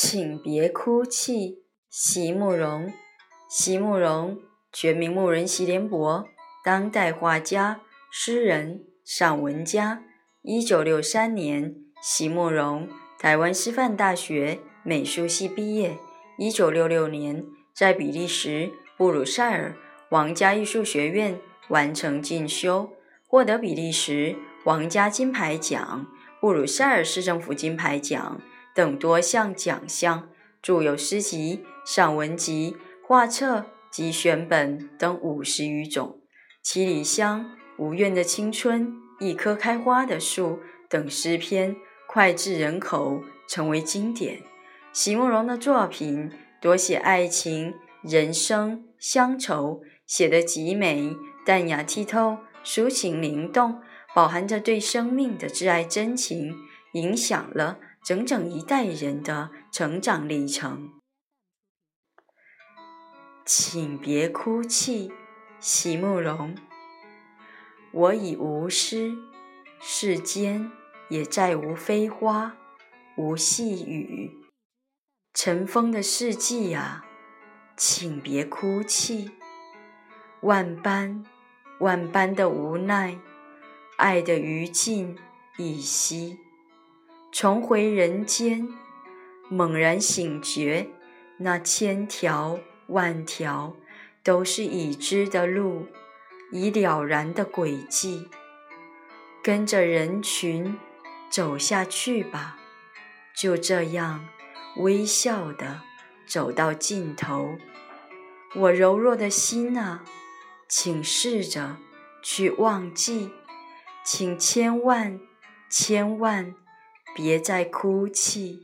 请别哭泣，席慕容。席慕容，全名慕人席联博，当代画家、诗人、散文家。一九六三年，席慕容台湾师范大学美术系毕业。一九六六年，在比利时布鲁塞尔皇家艺术学院完成进修，获得比利时皇家金牌奖、布鲁塞尔市政府金牌奖等多项奖项。著有诗集、散文集、画册及选本等五十余种，《七里香》《无怨的青春》《一棵开花的树》等诗篇脍炙人口，成为经典。席慕容的作品多写爱情、人生、乡愁，写得极美、淡雅剔透、抒情灵动，饱含着对生命的挚爱真情，影响了。整整一代人的成长历程，请别哭泣，席慕容。我已无诗，世间也再无飞花，无细雨。尘封的世纪啊，请别哭泣。万般万般的无奈，爱的余烬已熄。重回人间，猛然醒觉，那千条万条都是已知的路，已了然的轨迹。跟着人群走下去吧，就这样微笑的走到尽头。我柔弱的心啊，请试着去忘记，请千万千万。别再哭泣。